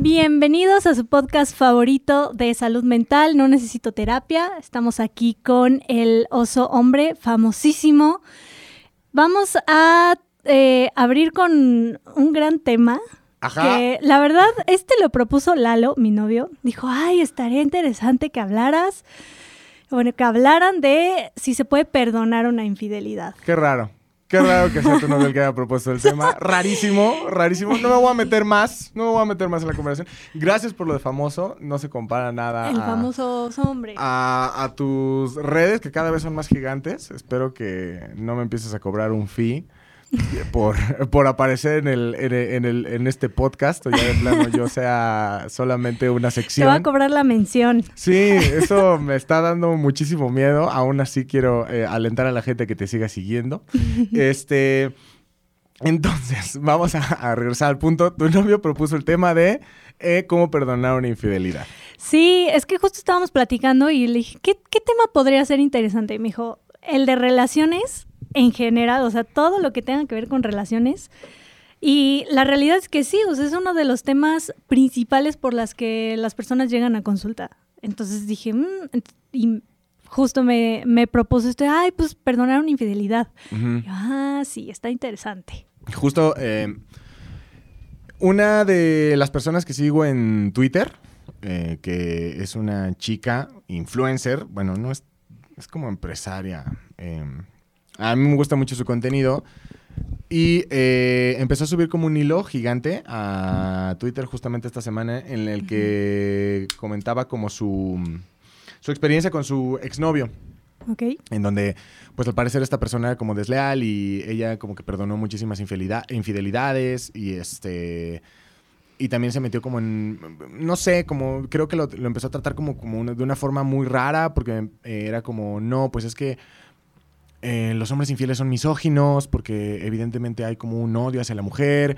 Bienvenidos a su podcast favorito de salud mental, No Necesito Terapia. Estamos aquí con el oso hombre famosísimo. Vamos a eh, abrir con un gran tema. Ajá. Que la verdad, este lo propuso Lalo, mi novio. Dijo, ay, estaría interesante que hablaras, bueno, que hablaran de si se puede perdonar una infidelidad. Qué raro. Qué raro que sea tu novio el que haya propuesto el tema. Rarísimo, rarísimo. No me voy a meter más. No me voy a meter más en la conversación. Gracias por lo de famoso. No se compara nada El a, famoso oso hombre. a, a tus redes, que cada vez son más gigantes. Espero que no me empieces a cobrar un fee por, por aparecer en, el, en, el- en el- en este podcast. O ya de plano yo sea solamente una Te va sección. a cobrar la mención. Sí, eso me está dando muchísimo miedo. Aún así quiero eh, alentar a la gente que te siga siguiendo. Este, entonces, vamos a, a regresar al punto. Tu novio propuso el tema de eh, cómo perdonar una infidelidad. Sí, es que justo estábamos platicando y le dije, ¿qué, qué tema podría ser interesante? Y me dijo, el de relaciones en general, o sea, todo lo que tenga que ver con relaciones. Y la realidad es que sí, o sea, es uno de los temas principales por las que las personas llegan a consulta. Entonces dije, "Mm", y justo me, me propuso esto, de, ay, pues perdonar una infidelidad. Yo, ah, sí, está interesante. Justo, eh, una de las personas que sigo en Twitter, eh, que es una chica influencer, bueno, no es, es como empresaria. eh, a mí me gusta mucho su contenido. Y eh, empezó a subir como un hilo gigante a Twitter justamente esta semana en el que comentaba como su, su experiencia con su exnovio ¿Ok? en donde, pues al parecer esta persona era como desleal y ella como que perdonó muchísimas infidelida- infidelidades y este... Y también se metió como en, no sé, como creo que lo, lo empezó a tratar como, como una- de una forma muy rara porque eh, era como, no, pues es que eh, los hombres infieles son misóginos porque evidentemente hay como un odio hacia la mujer.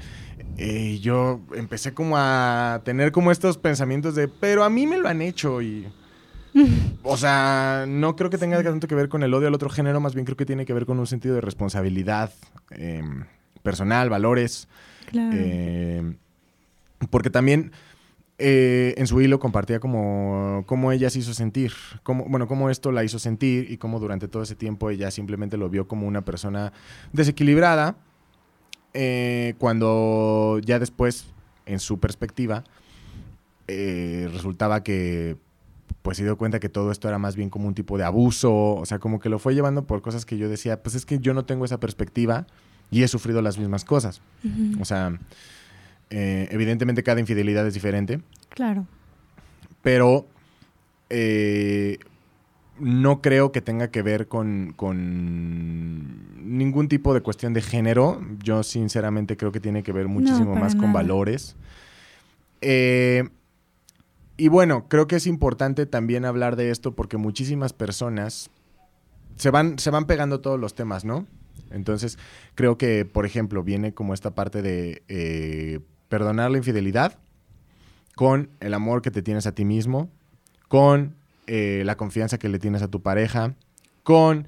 Eh, y yo empecé como a tener como estos pensamientos de, pero a mí me lo han hecho y... O sea, no creo que tenga tanto que ver con el odio al otro género, más bien creo que tiene que ver con un sentido de responsabilidad eh, personal, valores. Claro. porque también eh, en su hilo compartía como cómo ella se hizo sentir, cómo, bueno, cómo esto la hizo sentir y cómo durante todo ese tiempo ella simplemente lo vio como una persona desequilibrada, eh, cuando ya después, en su perspectiva, eh, resultaba que pues se dio cuenta que todo esto era más bien como un tipo de abuso, o sea, como que lo fue llevando por cosas que yo decía, pues es que yo no tengo esa perspectiva y he sufrido las mismas cosas. Ujú, O sea, eh, evidentemente cada infidelidad es diferente, claro. pero eh, no creo que tenga que ver con, con ningún tipo de cuestión de género. Yo sinceramente creo que tiene que ver muchísimo más con valores. Eh, y bueno, creo que es importante también hablar de esto porque muchísimas personas se van, se van pegando todos los temas, ¿no? Entonces, creo que, por ejemplo, viene como esta parte de eh, perdonar la infidelidad con el amor que te tienes a ti mismo, con eh, la confianza que le tienes a tu pareja, con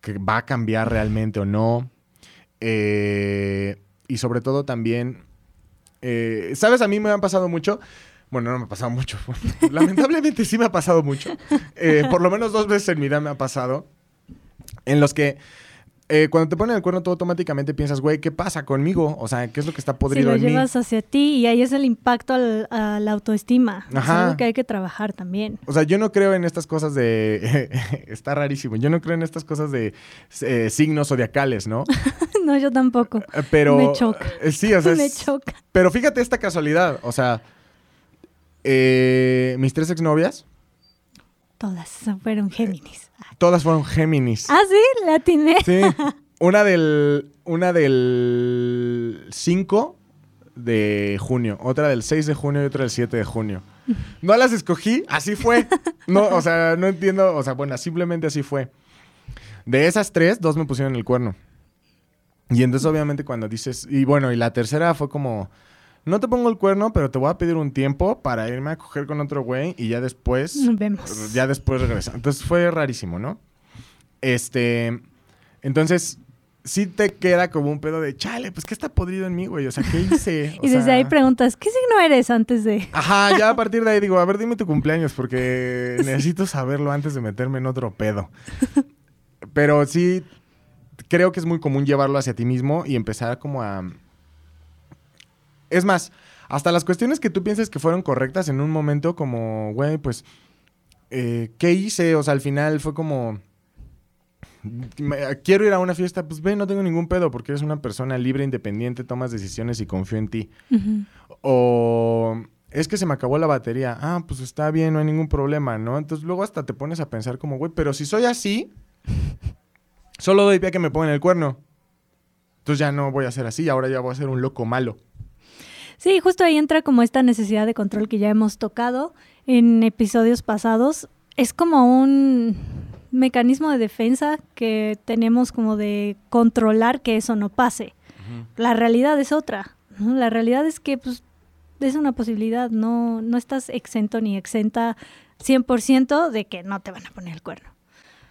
que va a cambiar realmente o no, eh, y sobre todo también, eh, ¿sabes? A mí me han pasado mucho. Bueno, no me ha pasado mucho. Lamentablemente sí me ha pasado mucho. Por lo menos dos veces en mi vida me ha pasado. En los que eh, cuando te ponen el cuerno, tú automáticamente piensas, güey, ¿qué pasa conmigo? O sea, ¿qué es lo que está podrido lo en mí? llevas hacia ti y ahí es el impacto al- a la autoestima. Es Ajá. algo que hay que trabajar también. O sea, yo no creo en estas cosas de... está rarísimo. Yo no creo en estas cosas de eh, signos zodiacales, ¿no? no, yo tampoco. Eh, Pero... Me choca. sí, o sea... Me es- choca. Pero fíjate esta casualidad. O sea... eh, mis tres exnovias, Todas fueron Géminis. Todas fueron Géminis. Ah, sí, la atiné. Sí. Una del... Una del 5 de junio. Otra del 6 de junio y otra del 7 de junio. No las escogí, así fue. No, o sea, no entiendo. O sea, bueno, simplemente así fue. De esas tres, dos me pusieron el cuerno. Y entonces, obviamente, cuando dices. Y bueno, y la tercera fue como. No te pongo el cuerno, pero te voy a pedir un tiempo para irme a coger con otro güey y ya después. Nos vemos. Ya después regresar. Entonces fue rarísimo, ¿no? Este. Entonces, sí te queda como un pedo de, chale, pues ¿qué está podrido en mí, güey? O sea, ¿qué hice? y desde ahí preguntas, ¿qué signo eres antes de...? Ajá, ya a partir de ahí digo, a ver, dime tu cumpleaños porque necesito saberlo antes de meterme en otro pedo. Pero sí, creo que es muy común llevarlo hacia ti mismo y empezar como a... Es más, hasta las cuestiones que tú piensas que fueron correctas en un momento como, güey, pues, eh, ¿qué hice? O sea, al final fue como quiero ir a una fiesta, pues ve, no tengo ningún pedo porque eres una persona libre, independiente, tomas decisiones y confío en ti. O es que se me acabó la batería. Ah, pues está bien, no hay ningún problema, ¿no? Entonces luego hasta te pones a pensar como, güey, pero si soy así, solo doy pie a que me pongan el cuerno. Entonces ya no voy a ser así, ahora ya voy a ser un loco malo. Sí, justo ahí entra como esta necesidad de control que ya hemos tocado en episodios pasados. Es como un mecanismo de defensa que tenemos como de controlar que eso no pase. La realidad es otra. La realidad es que pues, es una posibilidad, no, no estás exento ni exenta 100% de que no te van a poner el cuerno.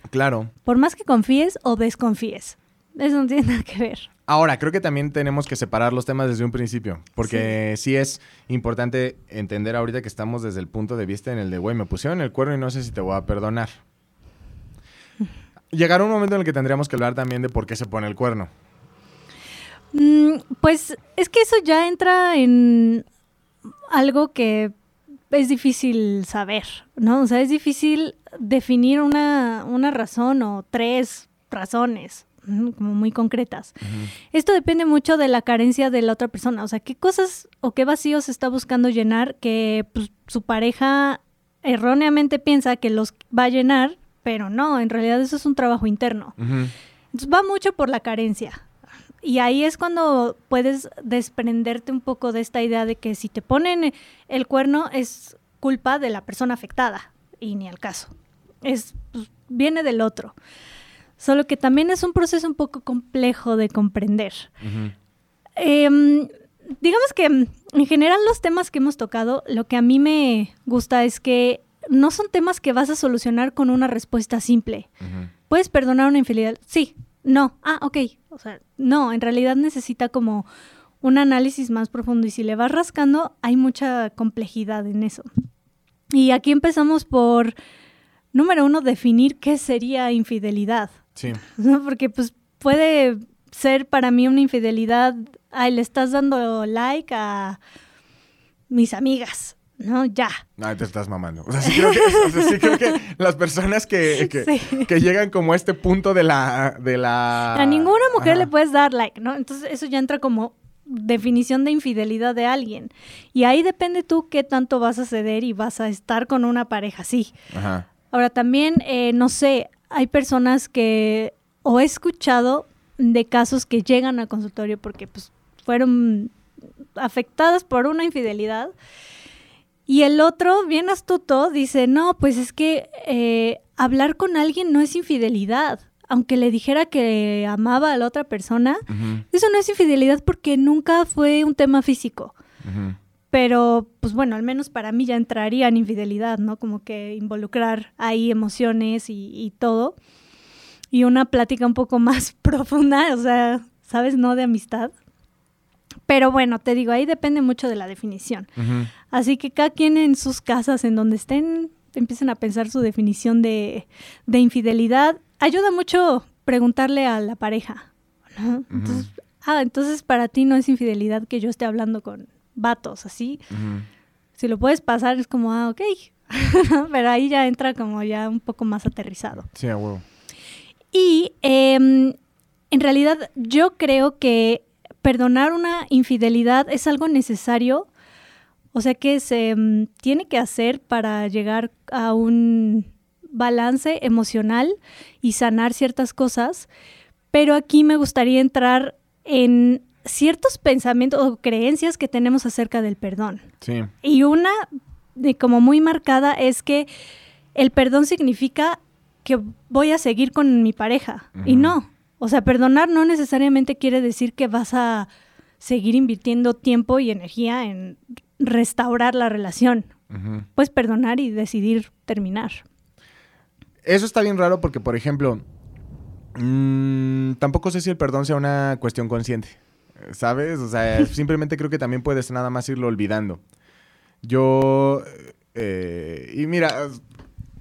Claro. Por más que confíes o desconfíes. Eso no tiene nada que ver. Ahora, creo que también tenemos que separar los temas desde un principio, porque sí. es importante entender ahorita que estamos desde el punto de vista en el de, güey, me pusieron el cuerno y no sé si te voy a perdonar llegará un momento en el que tendríamos que hablar también de por qué se pone el cuerno. Mm, pues es que eso ya entra en algo que es difícil saber, ¿no? O sea, es difícil definir una, razón o tres razones como muy concretas. Esto depende mucho de la carencia de la otra persona, o sea, qué cosas o qué vacíos está buscando llenar que pues, su pareja erróneamente piensa que los va a llenar pero no, en realidad eso es un trabajo interno. Entonces va mucho por la carencia. Y ahí es cuando puedes desprenderte un poco de esta idea de que si te ponen el cuerno es culpa de la persona afectada y ni al caso. Es pues, viene del otro. Solo que también es un proceso un poco complejo de comprender. Em, digamos que en general los temas que hemos tocado, lo que a mí me gusta es que no son temas que vas a solucionar con una respuesta simple. ¿Puedes perdonar una infidelidad? Sí, no, ah, ok. O sea, no, en realidad necesita como un análisis más profundo y si le vas rascando hay mucha complejidad en eso. Y aquí empezamos por, número uno, definir qué sería infidelidad. Sí. Porque pues puede ser para mí una infidelidad, ay, le estás dando like a mis amigas. No, ya. No, te estás mamando. O sea, sí creo que, las personas que, que, llegan como a este punto de la... De la... A ninguna mujer le puedes dar like, ¿no? Entonces eso ya entra como definición de infidelidad de alguien. Y ahí depende tú qué tanto vas a ceder y vas a estar con una pareja así. Ajá. Ahora también, eh, no sé, hay personas que o he escuchado de casos que llegan al consultorio porque pues fueron afectadas por una infidelidad y el otro, bien astuto, dice, no, pues es que eh, hablar con alguien no es infidelidad. Aunque le dijera que amaba a la otra persona, eso no es infidelidad porque nunca fue un tema físico. Pero, pues bueno, al menos para mí ya entraría en infidelidad, ¿no? Como que involucrar ahí emociones y, y todo. Y una plática un poco más profunda, o sea, ¿sabes? No de amistad, pero bueno, te digo, ahí depende mucho de la definición. Así que cada quien en sus casas, en donde estén, empiecen a pensar su definición de, infidelidad. Ayuda mucho preguntarle a la pareja. entonces, ah, entonces para ti no es infidelidad que yo esté hablando con vatos, así. Si lo puedes pasar es como, ah, ok. Pero ahí ya entra como ya un poco más aterrizado. Sí, a huevo. Y em, en realidad yo creo que perdonar una infidelidad es algo necesario, o sea que se mm, tiene que hacer para llegar a un balance emocional y sanar ciertas cosas, pero aquí me gustaría entrar en ciertos pensamientos o creencias que tenemos acerca del perdón. Sí. Y una de como muy marcada es que el perdón significa que voy a seguir con mi pareja. Y no, o sea, perdonar no necesariamente quiere decir que vas a seguir invirtiendo tiempo y energía en restaurar la relación. Puedes perdonar y decidir terminar. Eso está bien raro porque, por ejemplo, Mm, tampoco sé si el perdón sea una cuestión consciente, ¿sabes? O sea, simplemente creo que también puedes nada más irlo olvidando. Yo... eh, y mira,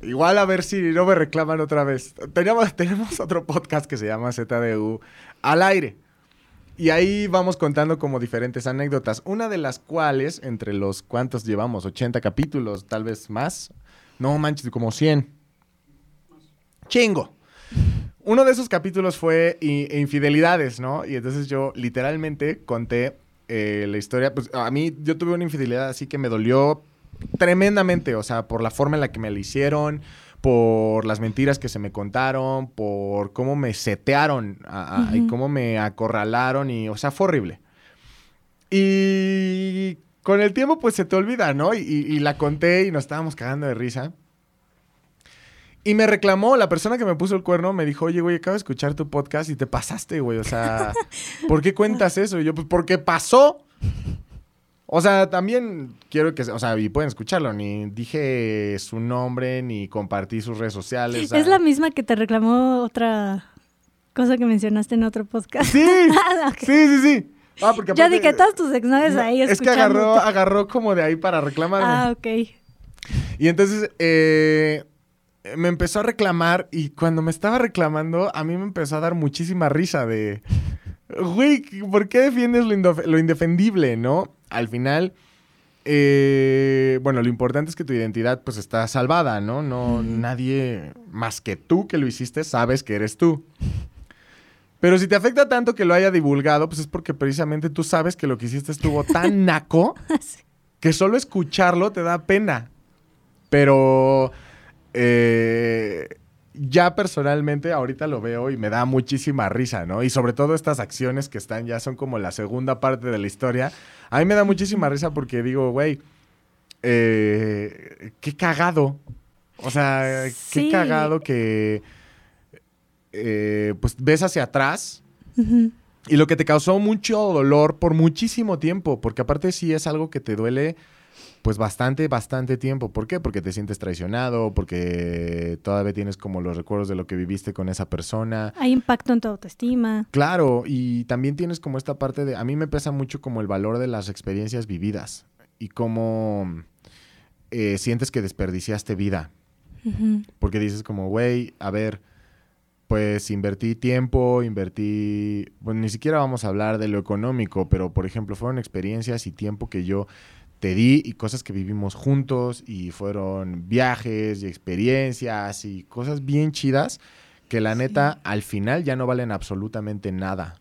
igual a ver si no me reclaman otra vez. Teníamos, tenemos otro podcast que se llama ZDU al aire. Y ahí vamos contando como diferentes anécdotas. Una de las cuales, entre los cuantos llevamos, 80 capítulos, tal vez más. No manches, como 100. Chingo. Uno de esos capítulos fue infidelidades, ¿no? Y entonces yo literalmente conté eh, la historia. Pues a mí yo tuve una infidelidad así que me dolió tremendamente. O sea, por la forma en la que me la hicieron, por las mentiras que se me contaron, por cómo me setearon a- a- y cómo me acorralaron. Y, o sea, fue horrible. Y con el tiempo, pues se te olvida, ¿no? Y, y- y la conté y nos estábamos cagando de risa. Y me reclamó, la persona que me puso el cuerno me dijo, oye, güey, acabo de escuchar tu podcast y te pasaste, güey. O sea, ¿por qué cuentas eso? Y yo, pues, porque pasó. O sea, también quiero que, o sea, y pueden escucharlo, ni dije su nombre, ni compartí sus redes sociales. o sea- Es la misma que te reclamó otra cosa que mencionaste en otro podcast. Sí, Ah, sí, sí, sí. Ah, porque Ya aparte- que todas tus exnovias No, ahí Es que agarró, agarró como de ahí para reclamarme. Ah, ok. Y entonces eh, me empezó a reclamar y cuando me estaba reclamando, a mí me empezó a dar muchísima risa de, güey, ¿por qué defiendes lo, indefendible, no? Al final, eh, bueno, lo importante es que tu identidad pues está salvada, ¿no? No, nadie más que tú que lo hiciste sabes que eres tú. Pero si te afecta tanto que lo haya divulgado, pues es porque precisamente tú sabes que lo que hiciste estuvo tan naco Sí. que solo escucharlo te da pena. Pero eh, ya personalmente ahorita lo veo y me da muchísima risa, ¿no? Y sobre todo estas acciones que están ya son como la segunda parte de la historia. A mí me da muchísima risa porque digo, güey, eh, qué cagado. O sea, qué cagado que eh, pues ves hacia atrás y lo que te causó mucho dolor por muchísimo tiempo, porque aparte sí es algo que te duele pues bastante, bastante tiempo. ¿Por qué? Porque te sientes traicionado, porque todavía tienes como los recuerdos de lo que viviste con esa persona. Hay impacto en tu autoestima. Claro, y también tienes como esta parte de, a mí me pesa mucho como el valor de las experiencias vividas y cómo eh, sientes que desperdiciaste vida. Porque dices como, güey, a ver, pues invertí tiempo, invertí, bueno, ni siquiera vamos a hablar de lo económico, pero por ejemplo, fueron experiencias y tiempo que yo te di y cosas que vivimos juntos y fueron viajes y experiencias y cosas bien chidas que la Sí. neta al final ya no valen absolutamente nada.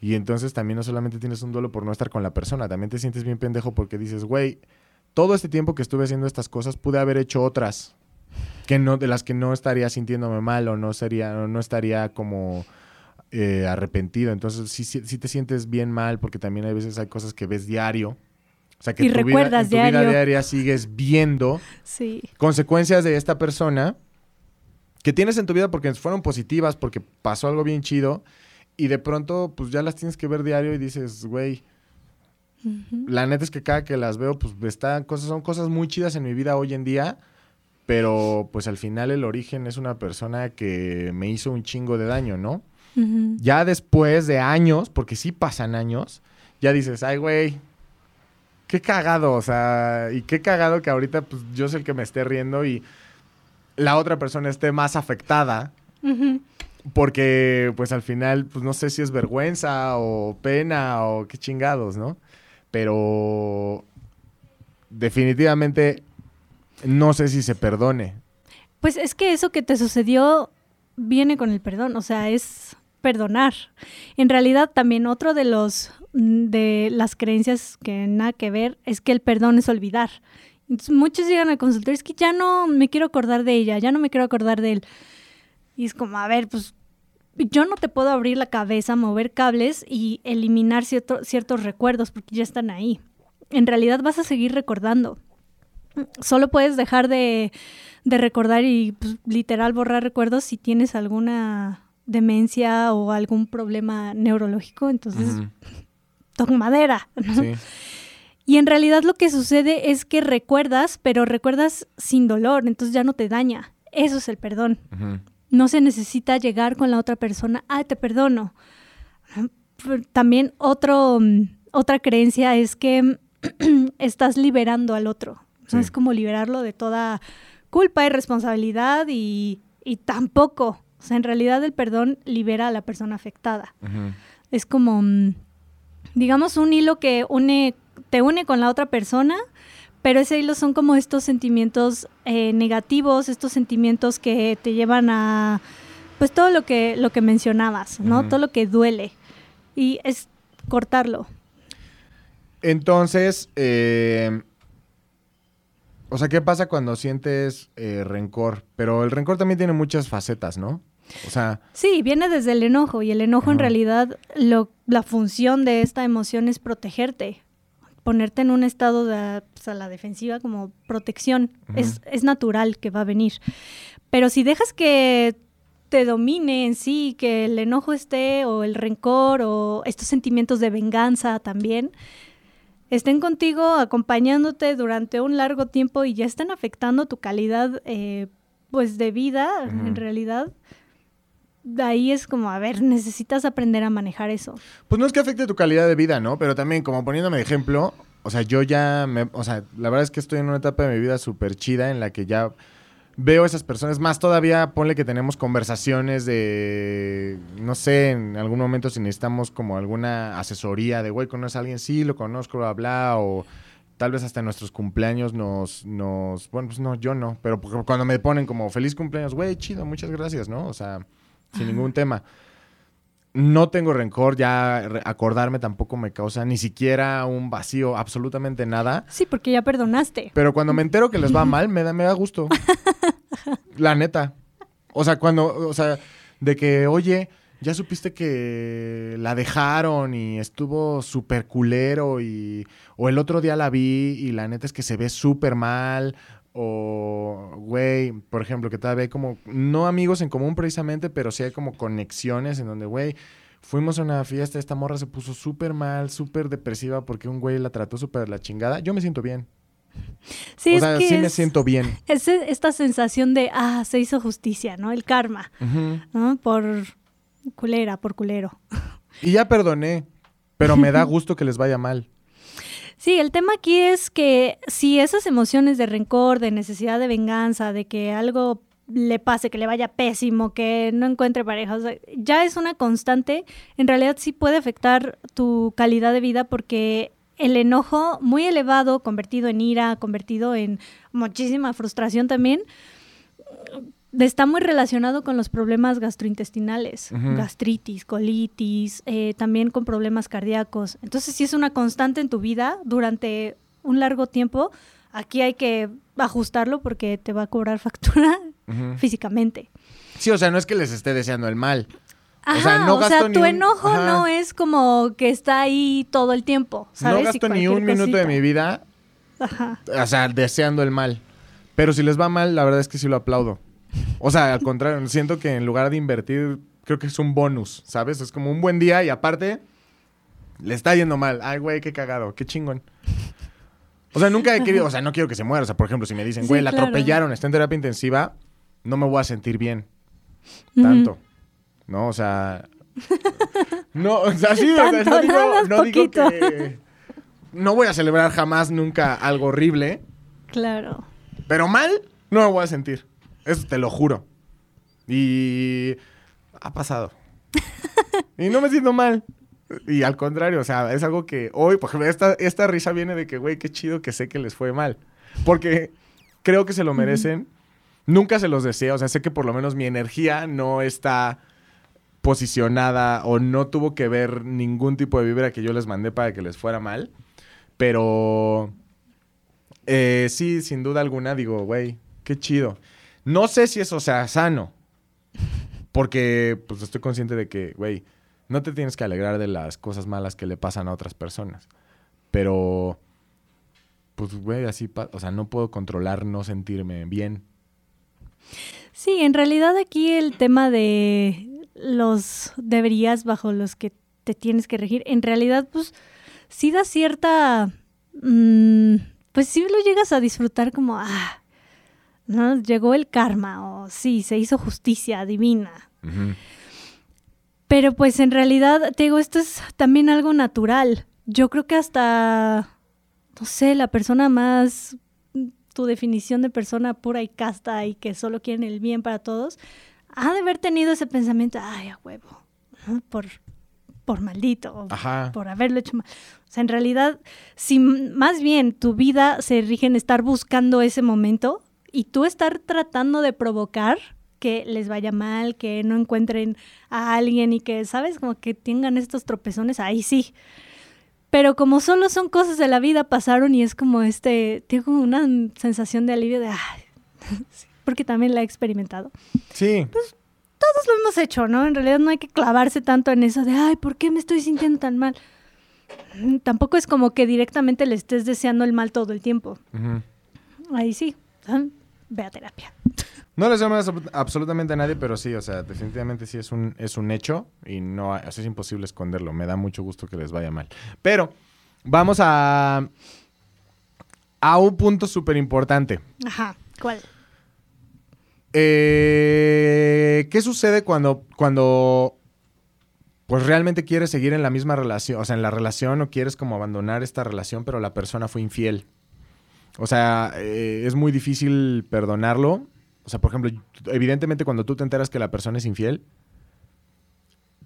Y entonces también no solamente tienes un duelo por no estar con la persona, también te sientes bien pendejo porque dices, güey, todo este tiempo que estuve haciendo estas cosas pude haber hecho otras que no de las que no estaría sintiéndome mal o no sería o no estaría como eh, arrepentido entonces sí, sí, sí te sientes bien mal porque también hay veces hay cosas que ves diario o sea que Y tu vida- en tu vida diaria sigues viendo Sí. consecuencias de esta persona que tienes en tu vida porque fueron positivas porque pasó algo bien chido y de pronto pues ya las tienes que ver diario y dices güey la neta es que cada que las veo, pues están cosas, son cosas muy chidas en mi vida hoy en día. Pero pues al final el origen es una persona que me hizo un chingo de daño, ¿no? Ya después de años, porque sí pasan años, ya dices, ay, güey, qué cagado, o sea, y qué cagado que ahorita pues yo soy el que me esté riendo y la otra persona esté más afectada porque, pues al final, pues no sé si es vergüenza o pena o qué chingados, ¿no? Pero definitivamente no sé si se perdone. Pues es que eso que te sucedió viene con el perdón, o sea, es perdonar. En realidad también otro de los de las creencias que nada que ver es que el perdón es olvidar. Entonces, muchos llegan al consultorio, es que ya no me quiero acordar de ella, ya no me quiero acordar de él. Y es como, a ver, pues yo no te puedo abrir la cabeza, mover cables y eliminar cierto- ciertos recuerdos porque ya están ahí. En realidad vas a seguir recordando. Solo puedes dejar de, de recordar y pues, literal borrar recuerdos si tienes alguna demencia o algún problema neurológico, entonces toca madera. ¿no? Sí. Y en realidad lo que sucede es que recuerdas, pero recuerdas sin dolor, entonces ya no te daña. Eso es el perdón. No se necesita llegar con la otra persona, ah, te perdono. También otro, otra creencia es que estás liberando al otro. Es como liberarlo de toda culpa y responsabilidad y, tampoco. O sea, en realidad el perdón libera a la persona afectada. Es como, mm, digamos, un hilo que une, te une con la otra persona, pero ese hilo son como estos sentimientos eh, negativos, estos sentimientos que te llevan a, pues todo lo que, lo que mencionabas, ¿no? Todo lo que duele. Y es cortarlo. Entonces, eh, o sea, ¿qué pasa cuando sientes eh, rencor? Pero el rencor también tiene muchas facetas, ¿no? O sea... Sí, viene desde el enojo y el enojo en realidad, lo, la función de esta emoción es protegerte, ponerte en un estado de pues, a la defensiva como protección. es, es natural que va a venir. Pero si dejas que te domine en sí, que el enojo esté o el rencor o estos sentimientos de venganza también, estén contigo acompañándote durante un largo tiempo y ya están afectando tu calidad eh, pues de vida en realidad de ahí es como, a ver, necesitas aprender a manejar eso. Pues no es que afecte tu calidad de vida, ¿no? Pero también, como poniéndome de ejemplo, o sea, yo ya me, o sea, la verdad es que estoy en una etapa de mi vida súper chida en la que ya veo a esas personas. Más todavía, ponle que tenemos conversaciones de, no sé, en algún momento si necesitamos como alguna asesoría de, güey, ¿conoces a alguien? Sí, lo conozco, bla, bla, o tal vez hasta nuestros cumpleaños nos, nos, bueno, pues no, yo no, pero cuando me ponen como feliz cumpleaños, güey, chido, muchas gracias, ¿no? O sea, sin ningún tema. No tengo rencor, ya acordarme tampoco me causa ni siquiera un vacío, absolutamente nada. Sí, porque ya perdonaste. Pero cuando me entero que les va mal, me da, me da gusto. La neta. O sea, cuando, o sea, de que, oye, ya supiste que la dejaron y estuvo súper culero y, o el otro día la vi y la neta es que se ve súper mal o, güey, por ejemplo, que todavía hay como, no amigos en común precisamente, pero sí hay como conexiones en donde, güey, fuimos a una fiesta, esta morra se puso súper mal, súper depresiva porque un güey la trató súper la chingada. Yo me siento bien. Sí, o sea, sí me siento bien. Es esta sensación de, ah, se hizo justicia, ¿no? El karma, ¿no? Por culera, por culero. Y ya perdoné, pero me da gusto que les vaya mal. Sí, el tema aquí es que si esas emociones de rencor, de necesidad de venganza, de que algo le pase, que le vaya pésimo, que no encuentre pareja, ya es una constante, en realidad sí puede afectar tu calidad de vida porque el enojo muy elevado, convertido en ira, convertido en muchísima frustración también, está muy relacionado con los problemas gastrointestinales, gastritis, colitis, eh, también con problemas cardíacos. Entonces, si es una constante en tu vida durante un largo tiempo, aquí hay que ajustarlo porque te va a cobrar factura físicamente. Sí, o sea, no es que les esté deseando el mal. o sea, no o sea tu enojo no es como que está ahí todo el tiempo. ¿sabes? No gasto ni un minuto de mi vida, o sea, deseando el mal. Pero si les va mal, la verdad es que sí lo aplaudo. O sea, al contrario, siento que en lugar de invertir, creo que es un bonus, ¿sabes? Es como un buen día y aparte, le está yendo mal. Ay, güey, qué cagado, qué chingón. O sea, nunca he querido, o sea, no quiero que se muera. O sea, por ejemplo, si me dicen, güey, la atropellaron, está en terapia intensiva, no me voy a sentir bien. Tanto. ¿No? O sea. No, o sea, sí, o sea, no digo, no digo que. No voy a celebrar jamás nunca algo horrible. Claro. Pero mal, no me voy a sentir. Eso te lo juro. Y ha pasado. y no me siento mal. Y al contrario, o sea, es algo que hoy, por ejemplo, esta, esta risa viene de que, güey, qué chido que sé que les fue mal. Porque creo que se lo merecen. Nunca se los deseo. O sea, sé que por lo menos mi energía no está posicionada o no tuvo que ver ningún tipo de vibra que yo les mandé para que les fuera mal. Pero eh, sí, sin duda alguna, digo, güey, qué chido. No sé si eso sea sano. Porque pues estoy consciente de que, güey, no te tienes que alegrar de las cosas malas que le pasan a otras personas. Pero, pues, güey, así, o sea, no puedo controlar no sentirme bien. Sí, en realidad aquí el tema de los deberías bajo los que te tienes que regir, en realidad, pues, sí da cierta... Mm, pues sí lo llegas a disfrutar como, ah, ¿no? Llegó el karma o sí, se hizo justicia divina. Pero pues en realidad, te digo, esto es también algo natural. Yo creo que hasta, no sé, la persona más, tu definición de persona pura y casta y que solo quieren el bien para todos, ha de haber tenido ese pensamiento, ay, a huevo, ¿no? por, por maldito, Ajá. por haberlo hecho mal. O sea, en realidad, si más bien tu vida se rige en estar buscando ese momento y tú estar tratando de provocar que les vaya mal, que no encuentren a alguien y que, ¿sabes? Como que tengan estos tropezones, ahí sí. Pero como solo son cosas de la vida, pasaron y es como este, tengo una sensación de alivio de, ay, sí, porque también la he experimentado. Sí. Todos lo hemos hecho, ¿no? En realidad no hay que clavarse tanto en eso de, ay, ¿por qué me estoy sintiendo tan mal? Mm, Tampoco es como que directamente le estés deseando el mal todo el tiempo. Ahí sí, ah, ve a terapia. No les llamo absolutamente a nadie, pero sí, o sea, definitivamente sí es un, es un hecho y no hay- es imposible esconderlo. Me da mucho gusto que les vaya mal. Pero vamos a, a un punto súper importante. Ajá, ¿cuál? Eh, ¿Qué sucede cuando, cuando pues realmente quieres seguir en la misma relación? O sea, en la relación o quieres como abandonar esta relación, pero la persona fue infiel. O sea, eh, es muy difícil perdonarlo. O sea, por ejemplo, evidentemente cuando tú te enteras que la persona es infiel,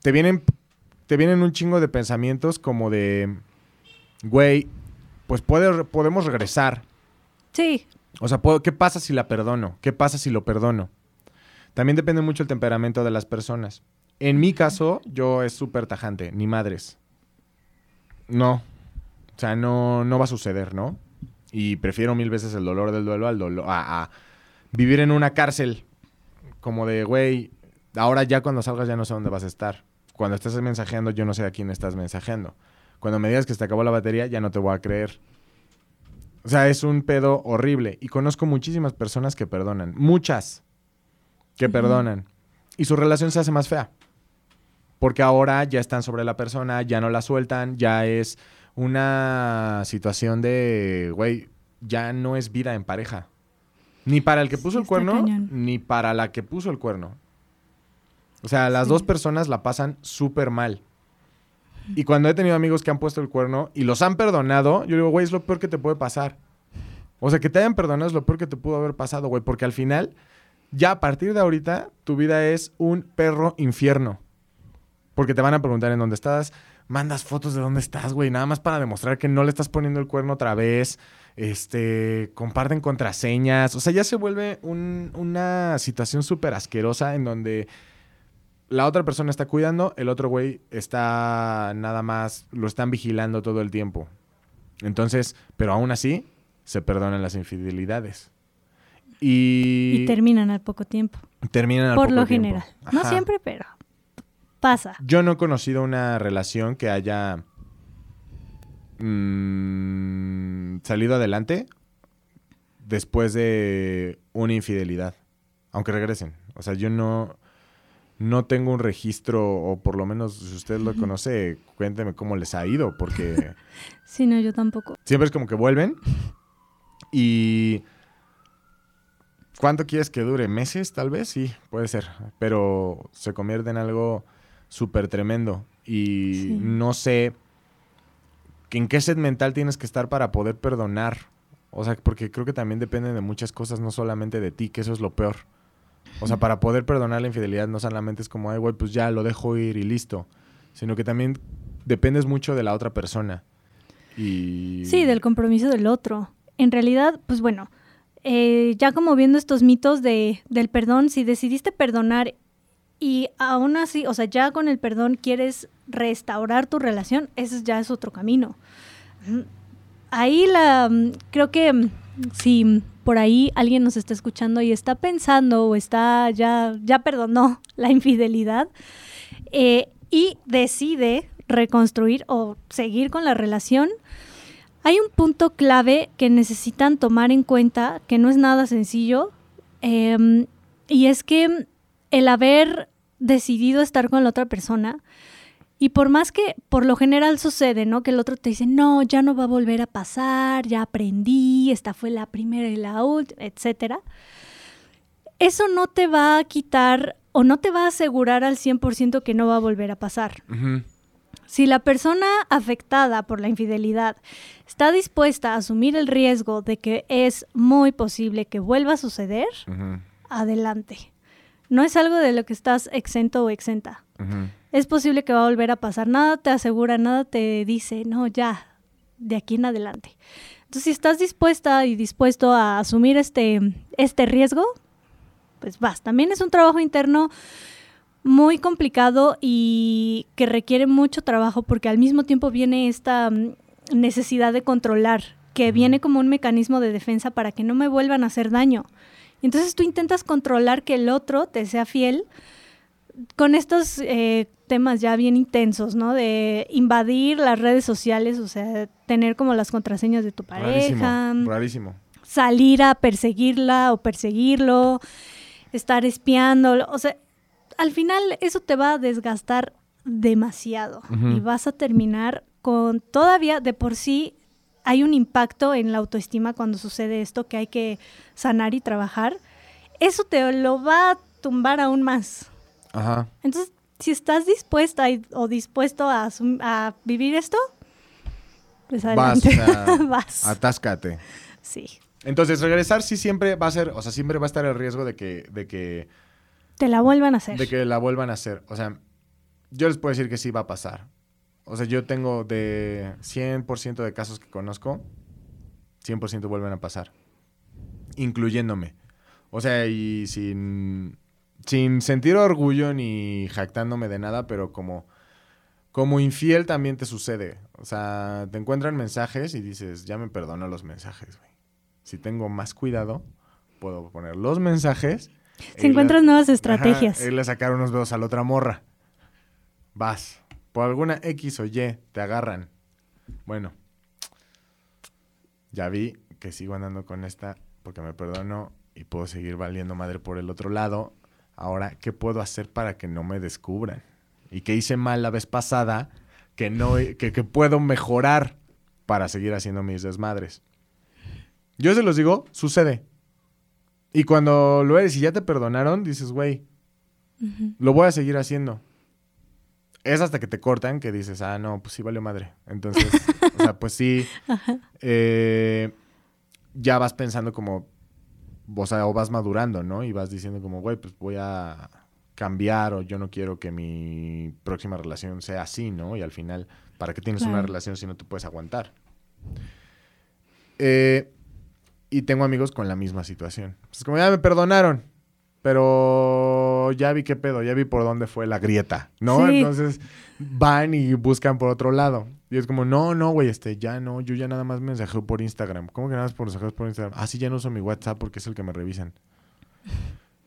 te vienen, te vienen un chingo de pensamientos como de, güey, pues puede, podemos regresar. Sí, O sea, ¿qué pasa si la perdono? ¿Qué pasa si lo perdono? También depende mucho el temperamento de las personas. En mi caso, yo es súper tajante, ni madres. No. O sea, no, no va a suceder, ¿no? Y prefiero mil veces el dolor del duelo al dolor a, a vivir en una cárcel. Como de, güey, ahora ya cuando salgas ya no sé dónde vas a estar. Cuando estés mensajeando, yo no sé a quién estás mensajeando. Cuando me digas que se te acabó la batería, ya no te voy a creer. O sea, es un pedo horrible. Y conozco muchísimas personas que perdonan. Muchas que perdonan. Y su relación se hace más fea. Porque ahora ya están sobre la persona, ya no la sueltan, ya es una situación de, güey, ya no es vida en pareja. Ni para el que Sí, puso el cuerno, cañón. ni para la que puso el cuerno. O sea, las Sí. dos personas la pasan súper mal. Y cuando he tenido amigos que han puesto el cuerno y los han perdonado, yo digo, güey, es lo peor que te puede pasar. O sea, que te hayan perdonado es lo peor que te pudo haber pasado, güey, porque al final, ya a partir de ahorita, tu vida es un perro infierno. Porque te van a preguntar en dónde estás, mandas fotos de dónde estás, güey, nada más para demostrar que no le estás poniendo el cuerno otra vez. Este, comparten contraseñas. O sea, ya se vuelve un- una situación súper asquerosa en donde la otra persona está cuidando, el otro güey está nada más, lo están vigilando todo el tiempo. Entonces, pero aún así, se perdonan las infidelidades. Y, y terminan al poco tiempo. terminan al Por poco lo tiempo. general. No siempre, pero pasa. Yo no he conocido una relación que haya mm, salido adelante después de una infidelidad, aunque regresen. O sea, yo no, no tengo un registro, o por lo menos si usted lo conoce, cuénteme cómo les ha ido, porque Sí, no, yo tampoco. siempre es como que vuelven y... ¿Cuánto quieres que dure? ¿Meses tal vez? Sí, puede ser. Pero se convierte en algo súper tremendo. Y Sí. no sé en qué set mental tienes que estar para poder perdonar. O sea, porque creo que también depende de muchas cosas, no solamente de ti, que eso es lo peor. O sea, para poder perdonar la infidelidad no solamente es como, ay, güey, pues ya lo dejo ir y listo. Sino que también dependes mucho de la otra persona. Y... Sí, del compromiso del otro. En realidad, pues bueno, eh, ya como viendo estos mitos de, del perdón, si decidiste perdonar y aún así, o sea, ya con el perdón quieres restaurar tu relación, ese ya es otro camino. Ahí la, mm, creo que mm, si por ahí alguien nos está escuchando y está pensando o está ya, ya perdonó la infidelidad eh, y decide reconstruir o seguir con la relación, hay un punto clave que necesitan tomar en cuenta, que no es nada sencillo, em, y es que el haber decidido estar con la otra persona, y por más que por lo general sucede, ¿no? Que el otro te dice, no, ya no va a volver a pasar, ya aprendí, esta fue la primera y la última, etcétera. eso no te va a quitar o no te va a asegurar al 100% que no va a volver a pasar. Si la persona afectada por la infidelidad está dispuesta a asumir el riesgo de que es muy posible que vuelva a suceder, adelante. No es algo de lo que estás exento o exenta. Es posible que va a volver a pasar. Nada te asegura, nada te dice, no, ya, de aquí en adelante. Entonces, si estás dispuesta y dispuesto a asumir este, este riesgo, pues vas. También es un trabajo interno muy complicado y que requiere mucho trabajo porque al mismo tiempo viene esta mm, necesidad de controlar, que viene como un mecanismo de defensa para que no me vuelvan a hacer daño. Entonces tú intentas controlar que el otro te sea fiel con estos eh, temas ya bien intensos, ¿no? De invadir las redes sociales, o sea, tener como las contraseñas de tu pareja, Rarísimo. Rarísimo. salir a perseguirla o perseguirlo, estar espiándolo, o sea, al final eso te va a desgastar demasiado y vas a terminar con todavía de por sí hay un impacto en la autoestima cuando sucede esto que hay que sanar y trabajar. Eso te lo va a tumbar aún más. Ajá. Entonces, si estás dispuesta y- o dispuesto a, a vivir esto, pues Vas, adelante. o sea, Vas. atáscate. Sí. Entonces, regresar sí siempre va a ser, o sea, siempre va a estar el riesgo de que, de que, Te la vuelvan a hacer. de que la vuelvan a hacer. O sea, yo les puedo decir que sí va a pasar. O sea, yo tengo de 100% de casos que conozco, 100% vuelven a pasar. Incluyéndome. O sea, y sin, sin sentir orgullo ni jactándome de nada, pero como, como infiel también te sucede. O sea, te encuentran mensajes y dices, ya me perdono los mensajes, güey. Si tengo más cuidado, puedo poner los mensajes. Se encuentran nuevas estrategias. Ajá, irle a sacar unos dedos a la otra morra. Vas. Por alguna X o Y te agarran. Bueno. Ya vi que sigo andando con esta porque me perdono y puedo seguir valiendo madre por el otro lado. Ahora, ¿qué puedo hacer para que no me descubran? ¿Y qué hice mal la vez pasada que, no, que, que puedo mejorar para seguir haciendo mis desmadres? Yo se los digo, sucede. Y cuando lo eres y ya te perdonaron, dices, güey, lo voy a seguir haciendo. Es hasta que te cortan que dices, ah, no, pues sí valió madre. Entonces, o sea, pues sí, eh, ya vas pensando como, o sea, o vas madurando, ¿no? Y vas diciendo como, güey, pues voy a cambiar o yo no quiero que mi próxima relación sea así, ¿no? Y al final, ¿para qué tienes una relación si no te puedes aguantar? Eh, y tengo amigos con la misma situación. Es como, ya me perdonaron, pero ya vi qué pedo, ya vi por dónde fue la grieta, ¿no? Sí. Entonces van y buscan por otro lado. Y es como, no, no, güey, este, ya no, yo ya nada más mensajeo por Instagram. ¿Cómo que nada más por mensajeos por Instagram? Ah, sí, ya no uso mi WhatsApp porque es el que me revisan.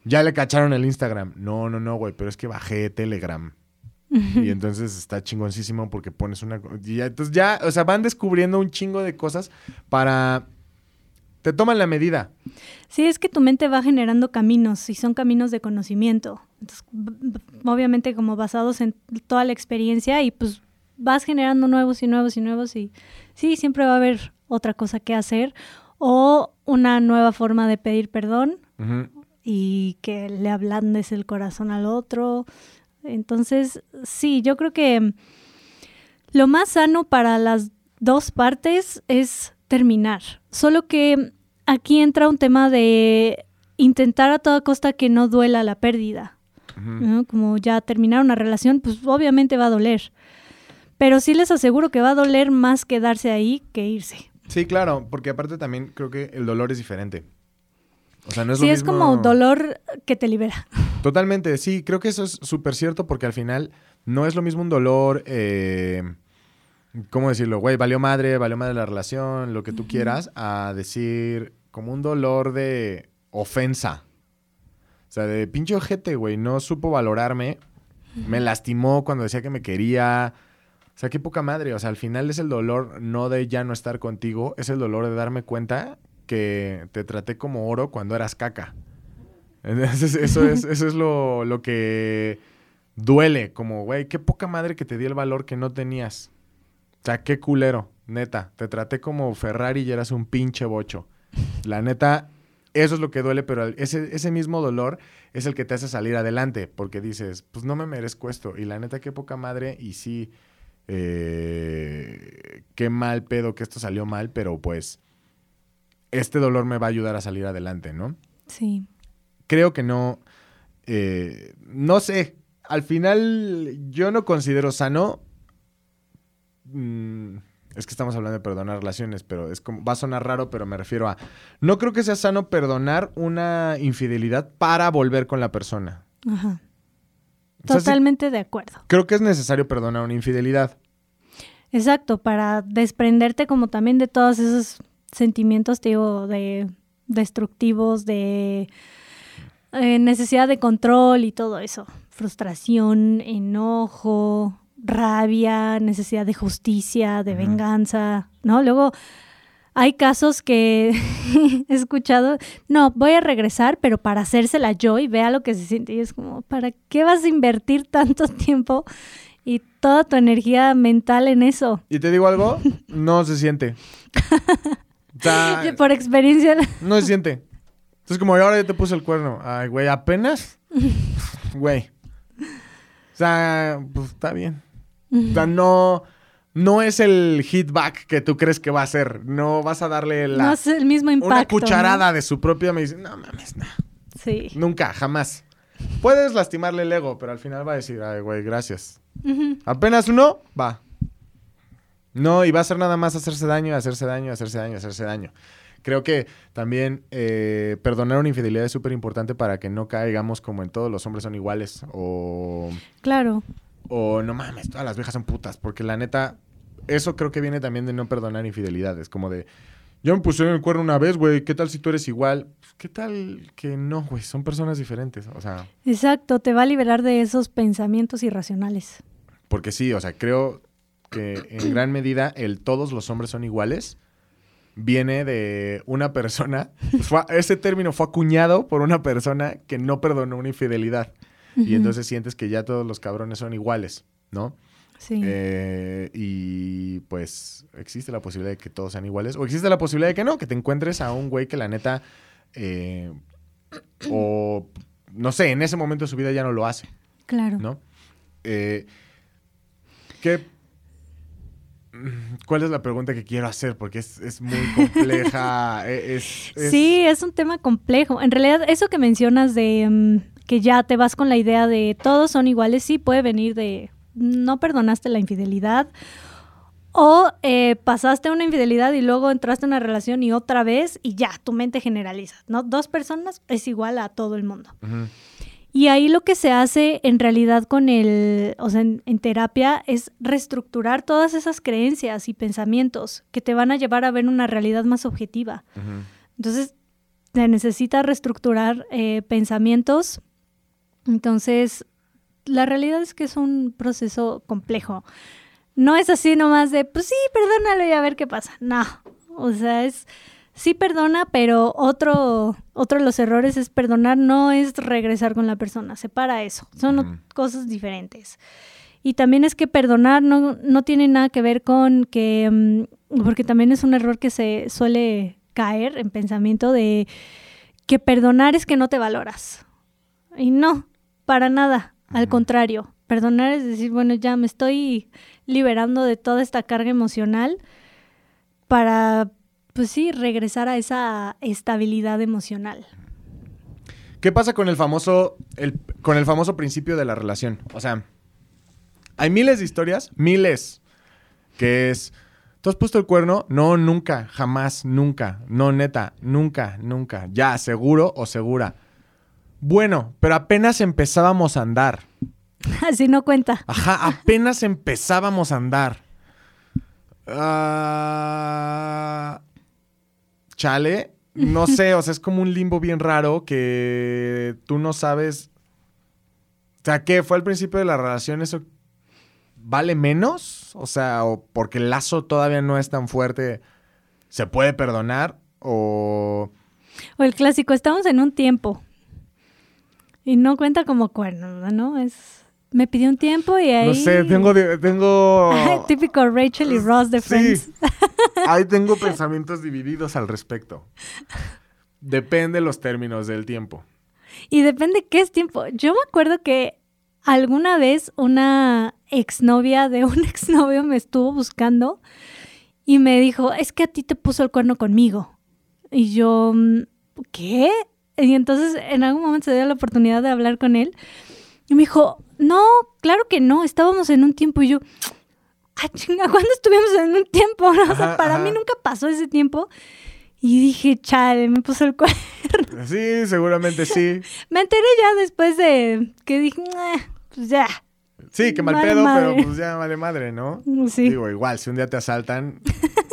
Ya le cacharon el Instagram. No, no, no, güey, pero es que bajé Telegram. Y entonces está chingoncísimo porque pones una... y ya- entonces ya, o sea, van descubriendo un chingo de cosas para... Te toman la medida. Sí, es que tu mente va generando caminos y son caminos de conocimiento. Entonces, obviamente como basados en toda la experiencia y pues vas generando nuevos y nuevos y nuevos y sí, siempre va a haber otra cosa que hacer o una nueva forma de pedir perdón y que le ablandes el corazón al otro. Entonces, sí, yo creo que lo más sano para las dos partes es terminar. Solo que aquí entra un tema de intentar a toda costa que no duela la pérdida. Como ya terminar una relación, pues obviamente va a doler. Pero sí les aseguro que va a doler más quedarse ahí que irse. Sí, claro, porque aparte también creo que el dolor es diferente. O sea, no es sí, lo es mismo- como dolor que te libera. Totalmente, sí, creo que eso es súper cierto porque al final no es lo mismo un dolor, eh, ¿cómo decirlo? Güey, valió madre, valió madre la relación, lo que tú quieras, a decir como un dolor de ofensa. O sea, de pinche ojete, güey, no supo valorarme, me lastimó cuando decía que me quería. O sea, qué poca madre. O sea, al final es el dolor no de ya no estar contigo, es el dolor de darme cuenta que te traté como oro cuando eras caca. Entonces, eso es, eso es lo, lo que duele, como, güey, qué poca madre que te di el valor que no tenías. O sea, qué culero, neta. Te traté como Ferrari y eras un pinche bocho. La neta, Eso es lo que duele, pero ese, ese mismo dolor es el que te hace salir adelante, porque dices, pues no me merezco esto. Y la neta, qué poca madre, y sí, eh, qué mal pedo que esto salió mal, pero pues este dolor me va a ayudar a salir adelante, ¿no? Sí. Creo que no, eh, no sé, al final yo no considero sano. Mm, es que estamos hablando de perdonar relaciones, pero es como, va a sonar raro, pero me refiero a, no creo que sea sano perdonar una infidelidad para volver con la persona. Ajá. Totalmente de acuerdo. Creo que es necesario perdonar una infidelidad. Exacto, para desprenderte como también de todos esos sentimientos, digo, de destructivos, de eh, necesidad de control y todo eso. Frustración, enojo, rabia, necesidad de justicia, de venganza, ¿no? Luego hay casos que he escuchado, no, voy a regresar, pero para hacérsela yo y vea lo que se siente. Y es como, ¿para qué vas a invertir tanto tiempo y toda tu energía mental en eso? Y te digo algo, no se siente. Por experiencia. No se siente. Entonces, como ahora ya te puse el cuerno. Ay, güey, apenas. Güey. O sea, pues está bien. O sea, no, no es el hitback que tú crees que va a ser. No vas a darle la. No es el mismo impacto. Una cucharada de su propia medicina. No mames, no. Sí. Nunca, jamás. Puedes lastimarle el ego, pero al final va a decir, ay, güey, gracias. Apenas uno, va. No, y va a ser nada más hacerse daño, hacerse daño, hacerse daño, hacerse daño. Creo que también eh, perdonar una infidelidad es súper importante para que no caigamos como en todos los hombres son iguales o... Claro. O no mames, todas las viejas son putas, porque la neta, eso creo que viene también de no perdonar infidelidades, como de... Yo me puse en el cuerno una vez, güey. ¿Qué tal si tú eres igual? Pues, ¿Qué tal que no, güey? Son personas diferentes, o sea... Exacto, te va a liberar de esos pensamientos irracionales. Porque sí, o sea, creo que en gran medida el todos los hombres son iguales viene de una persona, ese término fue acuñado por una persona que no perdonó una infidelidad. Y entonces sientes que ya todos los cabrones son iguales, ¿no? Sí. Eh, y pues existe la posibilidad de que todos sean iguales. O existe la posibilidad de que no, que te encuentres a un güey que la neta, eh, o no sé, en ese momento de su vida ya no lo hace. Claro. ¿No? Eh, ¿Qué ¿Cuál es la pregunta que quiero hacer? Porque es, muy compleja. E, sí, es un tema complejo. En realidad, eso que mencionas de mm, que ya te vas con la idea de todos son iguales, sí puede venir de no perdonaste la infidelidad o eh, pasaste una infidelidad y luego entraste en una relación y otra vez y ya, tu mente generaliza, ¿no? Dos personas es igual a todo el mundo. Y ahí lo que se hace en realidad con el, o sea, en, terapia es reestructurar todas esas creencias y pensamientos que te van a llevar a ver una realidad más objetiva. Entonces, se necesita reestructurar eh, pensamientos. Entonces, la realidad es que es un proceso complejo. No es así nomás de, pues sí, perdónalo y a ver qué pasa. No, o sea, es sí perdona, pero otro, otro de los errores es perdonar, no es regresar con la persona, separa eso, son cosas diferentes. Y también es que perdonar no, no tiene nada que ver con que, mm, porque también es un error que se suele caer en pensamiento de que perdonar es que no te valoras. Y no, para nada, al contrario, perdonar es decir, bueno, ya me estoy liberando de toda esta carga emocional para pues sí, regresar a esa estabilidad emocional. ¿Qué pasa con el famoso, con el famoso principio de la relación? O sea, hay miles de historias, miles, que es, ¿tú has puesto el cuerno? No, nunca, jamás, nunca, no, neta, nunca, nunca, ya, seguro o segura. Bueno, pero apenas empezábamos a andar. Así no cuenta. Ajá, apenas empezábamos a andar. Ah chale, no sé, o sea, es como un limbo bien raro que tú no sabes. O sea, ¿qué fue al principio de la relación eso vale menos? O sea, o porque el lazo todavía no es tan fuerte, ¿se puede perdonar? O. O el clásico, estamos en un tiempo. Y no cuenta como cuerno, ¿no? Es me pidió un tiempo y ahí... No sé, tengo... tengo... Típico Rachel y Ross de Friends. Sí. ahí tengo pensamientos divididos al respecto. Depende los términos del tiempo. Y depende qué es tiempo. Yo me acuerdo que alguna vez una exnovia de un exnovio me estuvo buscando y me dijo, es que a ti te puso el cuerno conmigo. Y yo, mm, ¿qué? Y entonces en algún momento se dio la oportunidad de hablar con él. Y me dijo, no, claro que no, estábamos en un tiempo. Y yo, ah, chinga, ¿cuándo estuvimos en un tiempo? O sea, para mí nunca pasó ese tiempo. Y dije, chale, me puso el cuerno. Sí, seguramente sí. me enteré ya después de que dije, pues ya. Sí, que mal pedo, pero pues ya vale madre, ¿no? Sí. Digo, igual, si un día te asaltan,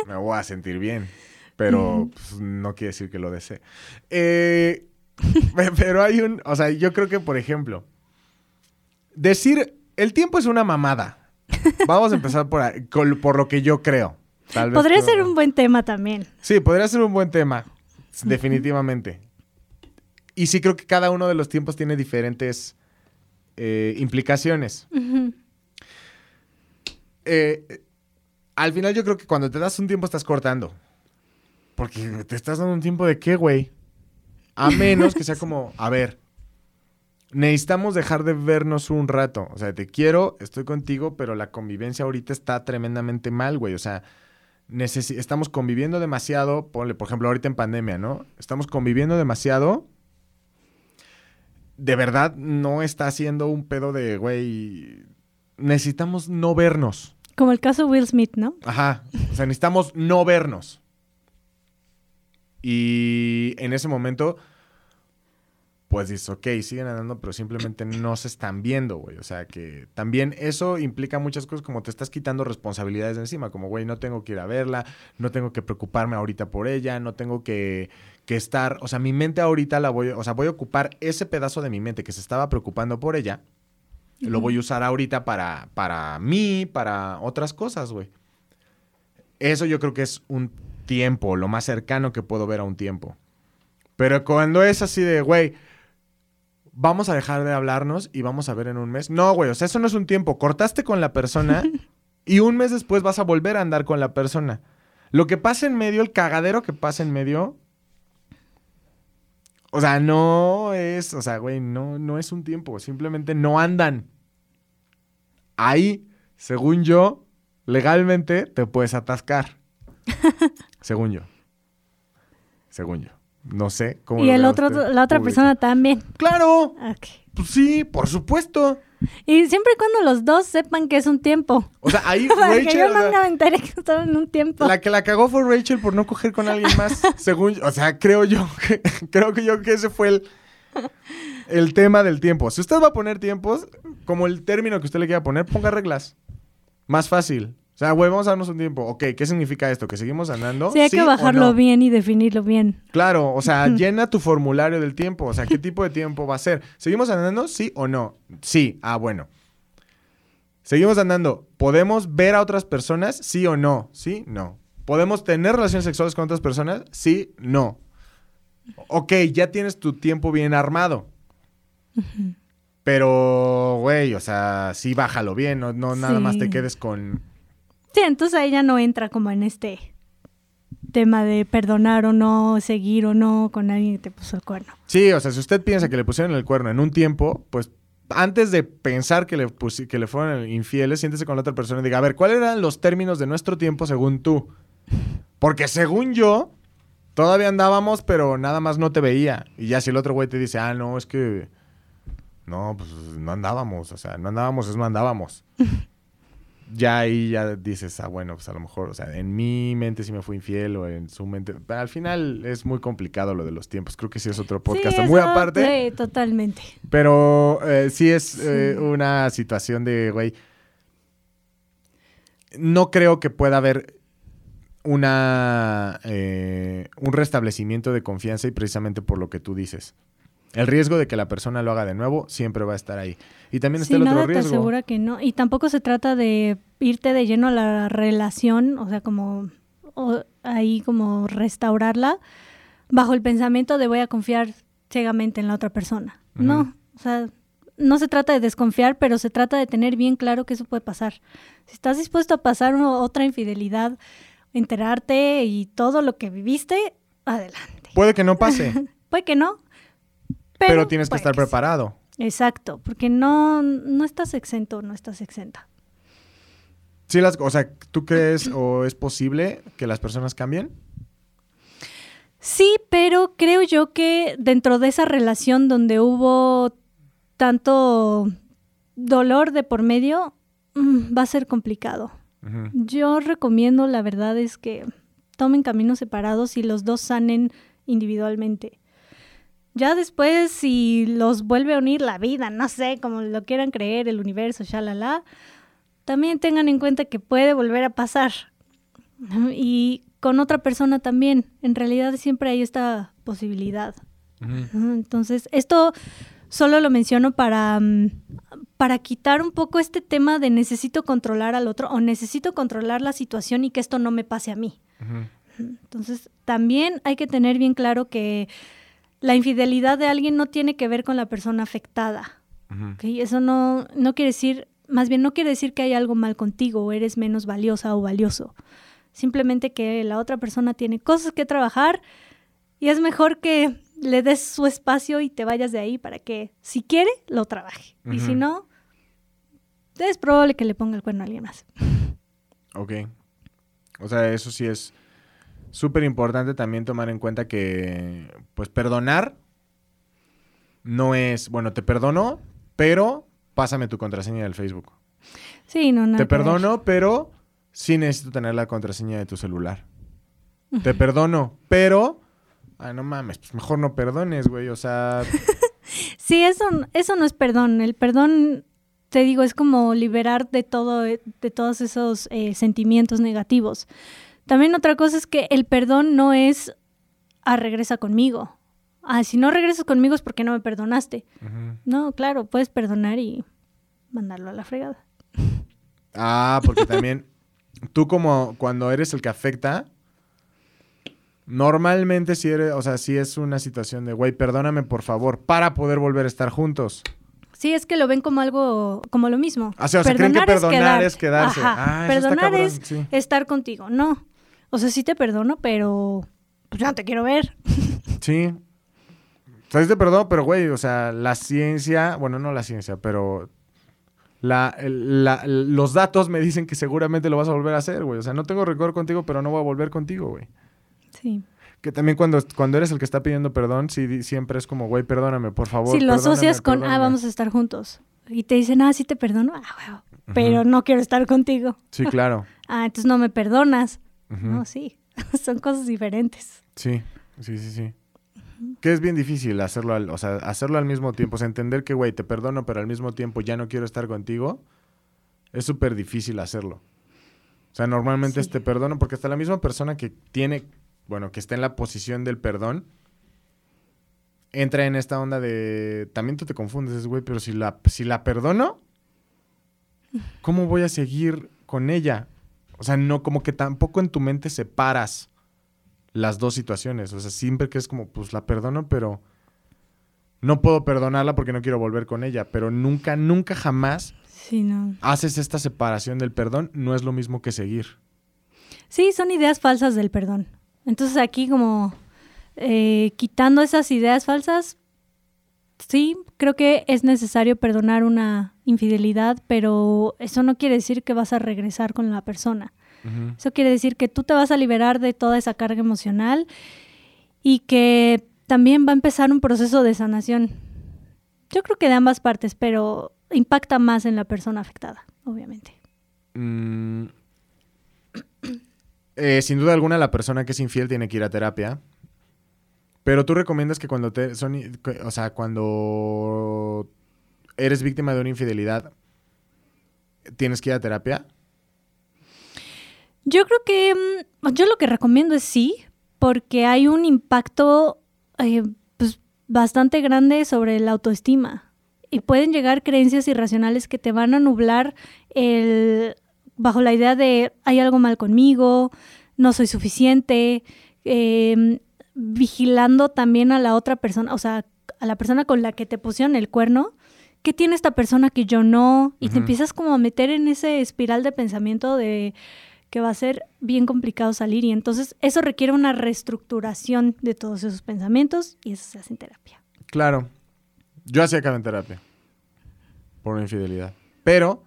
me voy a sentir bien. Pero pues, no quiere decir que lo desee. Eh, pero hay un, o sea, yo creo que, por ejemplo, decir, el tiempo es una mamada. Vamos a empezar por, por lo que yo creo. podría ser un buen tema también. Sí, podría ser un buen tema, definitivamente. Y sí creo que cada uno de los tiempos tiene diferentes eh, implicaciones. Eh, al final yo creo que cuando te das un tiempo estás cortando. Porque te estás dando un tiempo de qué, güey. A menos que sea como, a ver, necesitamos dejar de vernos un rato. O sea, te quiero, estoy contigo, pero la convivencia ahorita está tremendamente mal, güey. O sea, estamos conviviendo demasiado. Ponle, por ejemplo, ahorita en pandemia, ¿no? Estamos conviviendo demasiado. De verdad no está haciendo un pedo de, güey, necesitamos no vernos. Como el caso Will Smith, ¿no? Ajá. O sea, necesitamos no vernos. Y en ese momento, pues dices, ok, siguen andando, pero simplemente no se están viendo, güey. O sea, que también eso implica muchas cosas como te estás quitando responsabilidades de encima, como, güey, no tengo que ir a verla, no tengo que preocuparme ahorita por ella, no tengo que, que estar, o sea, mi mente ahorita la voy, o sea, voy a ocupar ese pedazo de mi mente que se estaba preocupando por ella, lo voy a usar ahorita para, para mí, para otras cosas, güey. Eso yo creo que es un tiempo, lo más cercano que puedo ver a un tiempo. Pero cuando es así de, güey, vamos a dejar de hablarnos y vamos a ver en un mes. No, güey, o sea, eso no es un tiempo. Cortaste con la persona y un mes después vas a volver a andar con la persona. Lo que pasa en medio, el cagadero que pasa en medio, o sea, no es, o sea, güey, no, no es un tiempo, simplemente no andan. Ahí, según yo, legalmente te puedes atascar. Según yo. Según yo. No sé cómo. Y el otro, la otra persona también. ¡Claro! Pues sí, por supuesto. Y siempre y cuando los dos sepan que es un tiempo. O sea, ahí Rachel. yo no me enteré que estaba en un tiempo. La que la cagó fue Rachel por no coger con alguien más. según, o sea, creo yo que, creo que yo que ese fue el, el tema del tiempo. Si usted va a poner tiempos, como el término que usted le quiera poner, ponga reglas. Más fácil. O sea, güey, vamos a darnos un tiempo. Ok, ¿qué significa esto? ¿Que seguimos andando? Sí, hay que bajarlo bien y definirlo bien. Claro, o sea, llena tu formulario del tiempo. O sea, ¿qué tipo de tiempo va a ser? ¿Seguimos andando? ¿Sí o no? Sí. Ah, bueno. ¿Seguimos andando? ¿Podemos ver a otras personas? ¿Sí o no? ¿Sí? No. ¿Podemos tener relaciones sexuales con otras personas? Sí, no. Ok, ya tienes tu tiempo bien armado. Pero, güey, o sea, sí bájalo bien, no, no nada más te quedes con Sí, entonces ahí ya no entra como en este tema de perdonar o no, seguir o no con alguien que te puso el cuerno. Sí, o sea, si usted piensa que le pusieron el cuerno en un tiempo, pues antes de pensar que le, que le fueron infieles, siéntese con la otra persona y diga, a ver, ¿cuáles eran los términos de nuestro tiempo según tú? Porque según yo, todavía andábamos, pero nada más no te veía. Y ya si el otro güey te dice, ah, no, es que... No, pues no andábamos, o sea, no andábamos, es no andábamos. ya ahí ya dices, ah, bueno, pues a lo mejor, o sea, en mi mente sí me fue infiel o en su mente. Pero al final es muy complicado lo de los tiempos. Creo que sí es otro podcast muy aparte. Sí, totalmente. Pero eh, sí es eh, una situación de, güey. No creo que pueda haber una eh, un restablecimiento de confianza y precisamente por lo que tú dices. El riesgo de que la persona lo haga de nuevo siempre va a estar ahí. Y también está el otro nada riesgo. te asegura que no. Y tampoco se trata de irte de lleno a la relación, o sea, como ahí como restaurarla bajo el pensamiento de voy a confiar ciegamente en la otra persona. No, o sea, no se trata de desconfiar, pero se trata de tener bien claro que eso puede pasar. Si estás dispuesto a pasar otra infidelidad, enterarte y todo lo que viviste, adelante. Puede que no pase, Puede que no. Pero, tienes que estar preparado. Exacto, porque no, no estás exento, no estás exenta. Sí, las, o sea, ¿tú crees o es posible que las personas cambien? Sí, pero creo yo que dentro de esa relación donde hubo tanto dolor de por medio, mm, va a ser complicado. Yo recomiendo, la verdad es que tomen caminos separados y los dos sanen individualmente. Ya después, si los vuelve a unir la vida, no sé, como lo quieran creer, el universo, shalala, también tengan en cuenta que puede volver a pasar. Y con otra persona también. En realidad siempre hay esta posibilidad. Entonces, esto solo lo menciono para, mm, para quitar un poco este tema de necesito controlar al otro o necesito controlar la situación y que esto no me pase a mí. Entonces, también hay que tener bien claro que la infidelidad de alguien no tiene que ver con la persona afectada. Ujú. ¿ok? Eso no, no quiere decir, más bien no quiere decir que hay algo mal contigo o eres menos valiosa o valioso. Simplemente que la otra persona tiene cosas que trabajar y es mejor que le des su espacio y te vayas de ahí para que, si quiere, lo trabaje. Y si no, es probable que le ponga el cuerno a alguien más. Ok. O sea, eso sí es súper importante también tomar en cuenta que, pues, perdonar no es, bueno, te perdono, pero pásame tu contraseña del Facebook. Sí, no, nada te ver. perdono, pero sí necesito tener la contraseña de tu celular. Te perdono, pero... Ah, no mames, pues mejor no perdones, güey. O sea, Sí, eso, eso no es perdón. El perdón, te digo, es como liberar de todo, de todos esos eh, sentimientos negativos. También otra cosa es que el perdón no es ah, regresa conmigo. Ah, si no regresas conmigo es porque no me perdonaste. No, claro, puedes perdonar y mandarlo a la fregada. Ah, porque también tú como cuando eres el que afecta, normalmente si eres, o sea, si es una situación de, güey, perdóname por favor, para poder volver a estar juntos. Sí, es que lo ven como algo, como lo mismo. Ah, sí, o sea, creen que perdonar es quedarse. Ajá, Ah, eso está perdonar cabrón, es sí. estar contigo. No. O sea, sí te perdono, pero pues ya no te quiero ver. Sí. O sea, sí te perdono, pero güey, o sea, la ciencia, bueno, no la ciencia, pero la, el- la- los datos me dicen que seguramente lo vas a volver a hacer, güey. O sea, no tengo rencor contigo, pero no voy a volver contigo, güey. Sí. Que también cuando, cuando eres el que está pidiendo perdón, sí, siempre es como, güey, perdóname, por favor. Si lo asocias con, ah, perdóname". vamos a estar juntos. Y te dicen, ah, sí te perdono, ah, huevo, pero no quiero estar contigo. Sí, claro. Ah, entonces no me perdonas. No, sí, son cosas diferentes. Sí, sí, sí, sí. Que es bien difícil hacerlo al, o sea, hacerlo al mismo tiempo. O sea, entender que, güey, te perdono, pero al mismo tiempo ya no quiero estar contigo. Es súper difícil hacerlo. O sea, normalmente Sí. te perdono porque hasta la misma persona que tiene, bueno, que está en la posición del perdón, entra en esta onda de... También tú te confundes, es, güey, pero si la, si la perdono, ¿cómo voy a seguir con ella? O sea, no, como que tampoco en tu mente separas las dos situaciones. O sea, siempre que es como, pues la perdono, pero no puedo perdonarla porque no quiero volver con ella. Pero nunca, nunca jamás Sí, no. haces esta separación del perdón. No es lo mismo que seguir. Sí, son ideas falsas del perdón. Entonces aquí como eh, quitando esas ideas falsas, sí, creo que es necesario perdonar una infidelidad, pero eso no quiere decir que vas a regresar con la persona. Eso quiere decir que tú te vas a liberar de toda esa carga emocional y que también va a empezar un proceso de sanación. Yo creo que de ambas partes, pero impacta más en la persona afectada, obviamente. Mm, eh, sin duda alguna, la persona que es infiel tiene que ir a terapia. Pero tú recomiendas que cuando te son, o sea, cuando eres víctima de una infidelidad, tienes que ir a terapia. Yo creo que mm, yo lo que recomiendo es sí, porque hay un impacto eh, pues, bastante grande sobre la autoestima y pueden llegar creencias irracionales que te van a nublar el, bajo la idea de hay algo mal conmigo, no soy suficiente, eh, vigilando también a la otra persona, o sea, a la persona con la que te pusieron el cuerno. ¿Qué tiene esta persona que yo no? Y te empiezas como a meter en ese espiral de pensamiento de que va a ser bien complicado salir y entonces eso requiere una reestructuración de todos esos pensamientos y eso se hace en terapia. Claro. Yo hacía acá en terapia. Por una infidelidad. Pero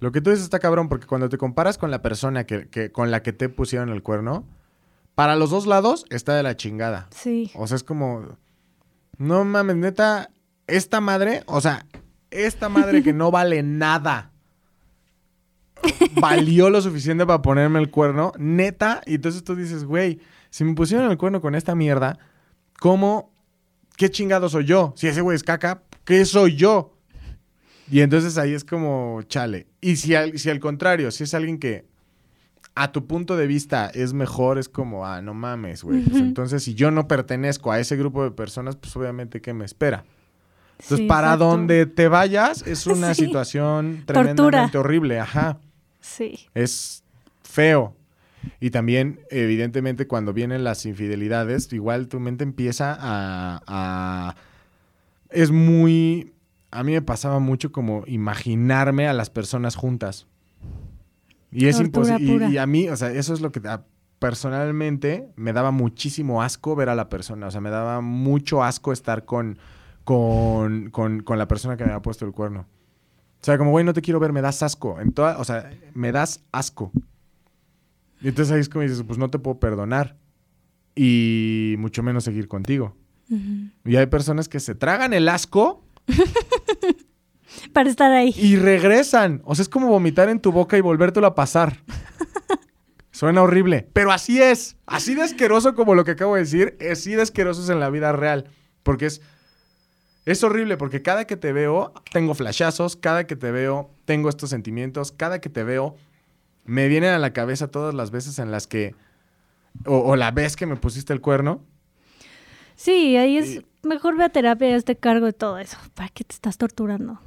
lo que tú dices está cabrón porque cuando te comparas con la persona que, que- con la que te pusieron el cuerno, para los dos lados está de la chingada. Sí. O sea, es como. No mames, neta. Esta madre, o sea, esta madre que no vale nada. Valió lo suficiente para ponerme el cuerno, neta. Y entonces tú dices, güey, si me pusieron el cuerno con esta mierda, ¿cómo? ¿Qué chingado soy yo? Si ese güey es caca, ¿qué soy yo? Y entonces ahí es como, chale. Y si al, si al contrario, si es alguien que a tu punto de vista es mejor, es como, ah, no mames, güey. Pues entonces, si yo no pertenezco a ese grupo de personas, pues obviamente, ¿qué me espera? Entonces, Sí, para exacto. donde te vayas, es una Sí. situación Tortura. tremendamente horrible, ajá. Sí. Es feo. Y también, evidentemente, cuando vienen las infidelidades, igual tu mente empieza a... a- es muy... A mí me pasaba mucho como imaginarme a las personas juntas. Y es imposible. Y, y a mí, o sea, eso es lo que a- personalmente me daba muchísimo asco ver a la persona. O sea, me daba mucho asco estar con, con, con, con la persona que me había puesto el cuerno. O sea, como, güey, no te quiero ver, me das asco. En toda, o sea, me das asco. Y entonces ahí es como dices, pues no te puedo perdonar. Y mucho menos seguir contigo. Y hay personas que se tragan el asco Para estar ahí. y regresan. O sea, es como vomitar en tu boca y volvértelo a pasar. Suena horrible, pero así es. Así de asqueroso como lo que acabo de decir, así de asqueroso es en la vida real. Porque es, es horrible, porque cada que te veo, tengo flashazos, cada que te veo, tengo estos sentimientos, cada que te veo, me vienen a la cabeza todas las veces en las que, o, o la vez que me pusiste el cuerno. Sí, ahí es Y- mejor ve a terapia y hazte cargo de todo eso. ¿Para qué te estás torturando?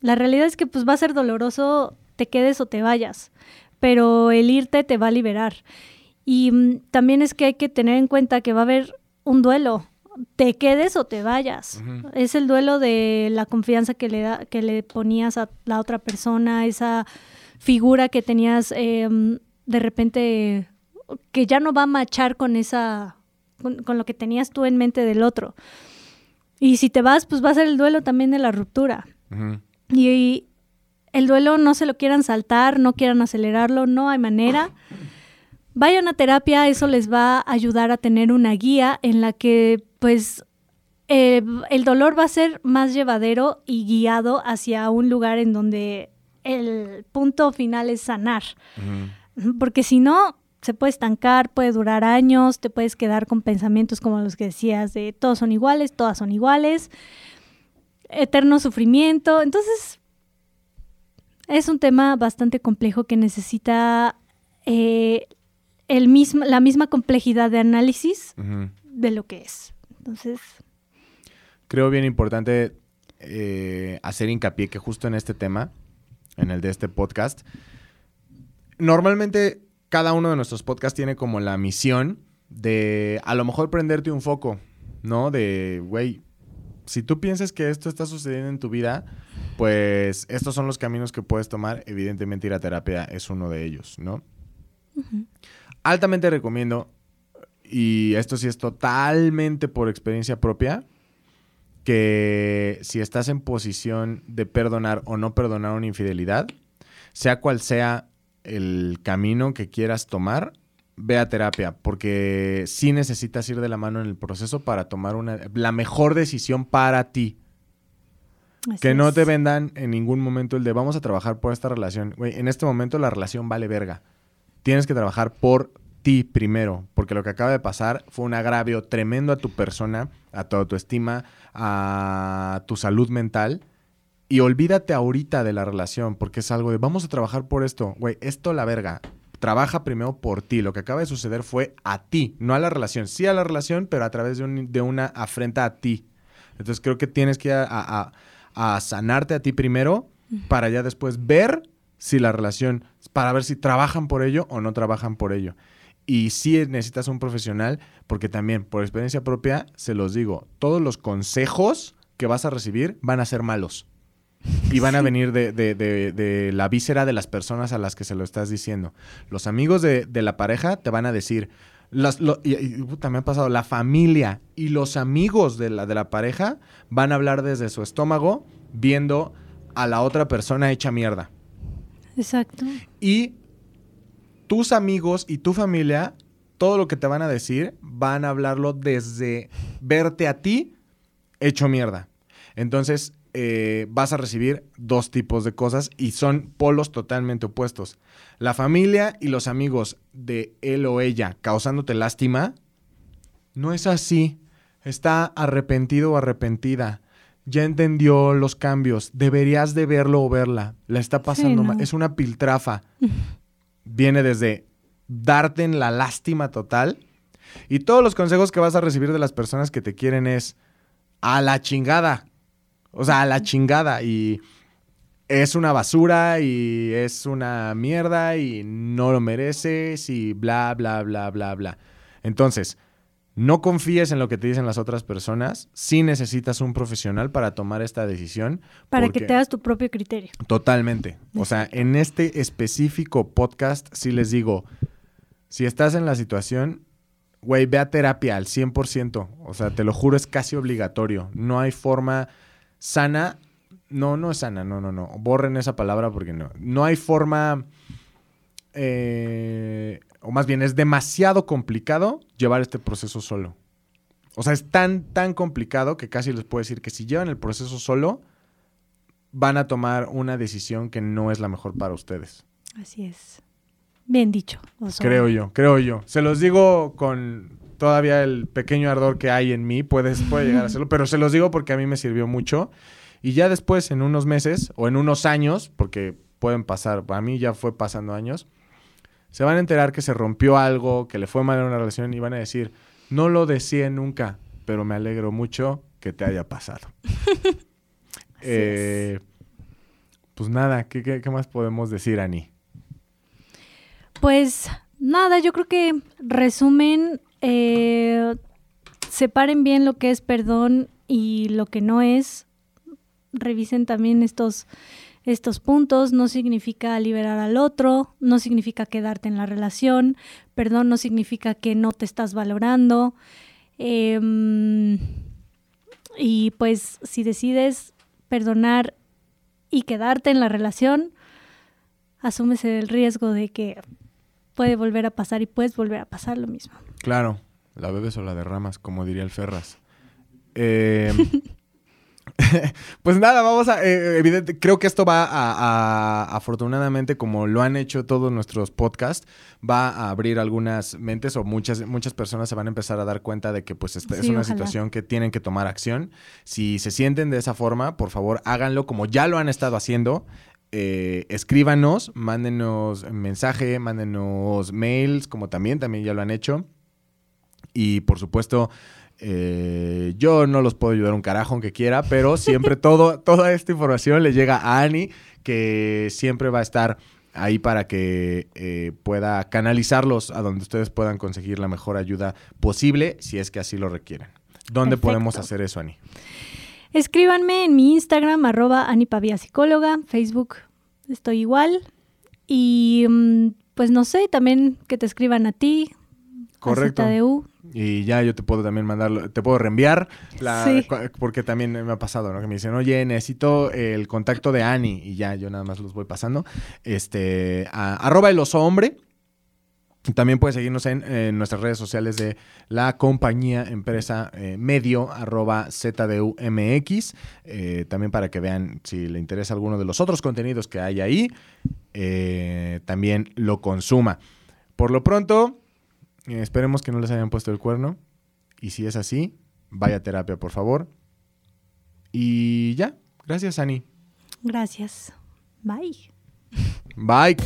La realidad es que pues va a ser doloroso, te quedes o te vayas, pero el irte te va a liberar. Y mm, también es que hay que tener en cuenta que va a haber un duelo, te quedes o te vayas. Es el duelo de la confianza que le, da, que le ponías a la otra persona, esa figura que tenías eh, de repente que ya no va a machar con esa con, con lo que tenías tú en mente del otro. Y si te vas, pues va a ser el duelo también de la ruptura. Y el duelo no se lo quieran saltar, no quieran acelerarlo, no hay manera. Vayan a terapia, eso les va a ayudar a tener una guía en la que pues eh, el dolor va a ser más llevadero y guiado hacia un lugar en donde el punto final es sanar. Porque si no, se puede estancar, puede durar años, te puedes quedar con pensamientos como los que decías de todos son iguales, todas son iguales, eterno sufrimiento. Entonces, es un tema bastante complejo que necesita eh, el mismo, la misma complejidad de análisis de lo que es. Entonces, creo bien importante eh, hacer hincapié que justo en este tema, en el de este podcast, normalmente cada uno de nuestros podcasts tiene como la misión de a lo mejor prenderte un foco, ¿no? De, güey, si tú piensas que esto está sucediendo en tu vida, pues estos son los caminos que puedes tomar. Evidentemente ir a terapia es uno de ellos, ¿no? Altamente recomiendo, y esto sí es totalmente por experiencia propia, que si estás en posición de perdonar o no perdonar una infidelidad, sea cual sea el camino que quieras tomar, ve a terapia, porque sí necesitas ir de la mano en el proceso para tomar una, la mejor decisión para ti. así Que no es. te vendan en ningún momento el de vamos a trabajar por esta relación. Güey, en este momento la relación vale verga. Tienes que trabajar por ti primero, porque lo que acaba de pasar fue un agravio tremendo a tu persona, a tu autoestima, a tu salud mental. Y olvídate ahorita de la relación, porque es algo de vamos a trabajar por esto. Güey, esto la verga. Trabaja primero por ti. Lo que acaba de suceder fue a ti, no a la relación. Sí a la relación, pero a través de, un- de una afrenta a ti. Entonces creo que tienes que ir a, a- sanarte a ti primero para ya después ver si la relación, para ver si trabajan por ello o no trabajan por ello. Y sí necesitas un profesional, porque también por experiencia propia, se los digo, todos los consejos que vas a recibir van a ser malos. Y van a venir de, de- de- de la víscera de las personas a las que se lo estás diciendo. Los amigos de, de la pareja te van a decir. Las, lo- y, y, puta, me ha pasado. La familia y los amigos de la, de la pareja van a hablar desde su estómago, viendo a la otra persona hecha mierda. Exacto. Y tus amigos y tu familia, todo lo que te van a decir, van a hablarlo desde verte a ti hecho mierda. Entonces, eh, vas a recibir dos tipos de cosas y son polos totalmente opuestos. La familia y los amigos de él o ella causándote lástima, no es así. Está arrepentido o arrepentida. Ya entendió los cambios. Deberías de verlo o verla. La está pasando Sí, mal. Es una piltrafa. Viene desde darte en la lástima total. Y todos los consejos que vas a recibir de las personas que te quieren es a la chingada. O sea, a la chingada. Y es una basura y es una mierda y no lo mereces y bla, bla, bla, bla, bla. Entonces, no confíes en lo que te dicen las otras personas. Sí necesitas un profesional para tomar esta decisión. Para porque- que te hagas tu propio criterio. Totalmente. O sea, en este específico podcast sí les digo, si estás en la situación, güey, ve a terapia al 100%. O sea, te lo juro, es casi obligatorio. No hay forma sana. No, no es sana, no, no, no. Borren esa palabra porque no. No hay forma... eh, o más bien, es demasiado complicado llevar este proceso solo. O sea, es tan, tan complicado que casi les puedo decir que si llevan el proceso solo, van a tomar una decisión que no es la mejor para ustedes. Así es. Bien dicho. Oso. Creo yo, creo yo. Se los digo con todavía el pequeño ardor que hay en mí, puedes, puede llegar a hacerlo, pero se los digo porque a mí me sirvió mucho. Y ya después, en unos meses o en unos años, porque pueden pasar, a mí ya fue pasando años, se van a enterar que se rompió algo, que le fue mal en una relación y van a decir, no lo deseé nunca, pero me alegro mucho que te haya pasado. Eh, pues nada, ¿qué, qué, qué más podemos decir, Ani? Pues nada, yo creo que resumen, eh, separen bien lo que es perdón y lo que no es. Revisen también estos, estos puntos. No significa liberar al otro, no significa quedarte en la relación. Perdón no significa que no te estás valorando. Em, y pues si decides perdonar y quedarte en la relación, asumes el riesgo de que puede volver a pasar y puedes volver a pasar lo mismo. Claro, la bebes o la derramas, como diría el Ferras. Eh, pues nada, vamos a. eh, evidente, creo que esto va a, a- afortunadamente, como lo han hecho todos nuestros podcasts, va a abrir algunas mentes o muchas, muchas personas se van a empezar a dar cuenta de que pues esta es una ojalá. situación que tienen que tomar acción. Si se sienten de esa forma, por favor, háganlo como ya lo han estado haciendo. Eh, escríbanos, mándenos mensaje, mándenos mails, como también, también ya lo han hecho. Y por supuesto, eh, yo no los puedo ayudar un carajo aunque quiera, pero siempre todo, toda esta información le llega a Ani, que siempre va a estar ahí para que eh, pueda canalizarlos a donde ustedes puedan conseguir la mejor ayuda posible, si es que así lo requieren. ¿Dónde Perfecto. podemos hacer eso, Ani? Escríbanme en mi Instagram, arroba Anipavia Psicóloga, Facebook estoy igual. Y mm, pues no sé, también que te escriban a ti, Correcto. a ZDU. Y ya yo te puedo también mandarlo, te puedo reenviar, la, Sí. cu- porque también me ha pasado, ¿no? Que me dicen, oye, necesito el contacto de Ani, y ya yo nada más los voy pasando. Este, a- arroba el oso hombre. También puedes seguirnos en, en nuestras redes sociales de la compañía empresa eh, medio arroba ZDUMX. eh, también para que vean si le interesa alguno de los otros contenidos que hay ahí, eh, también lo consuma. Por lo pronto, eh, esperemos que no les hayan puesto el cuerno. Y si es así, vaya a terapia, por favor. Y ya. Gracias, Ani. Gracias. Bye. Bye.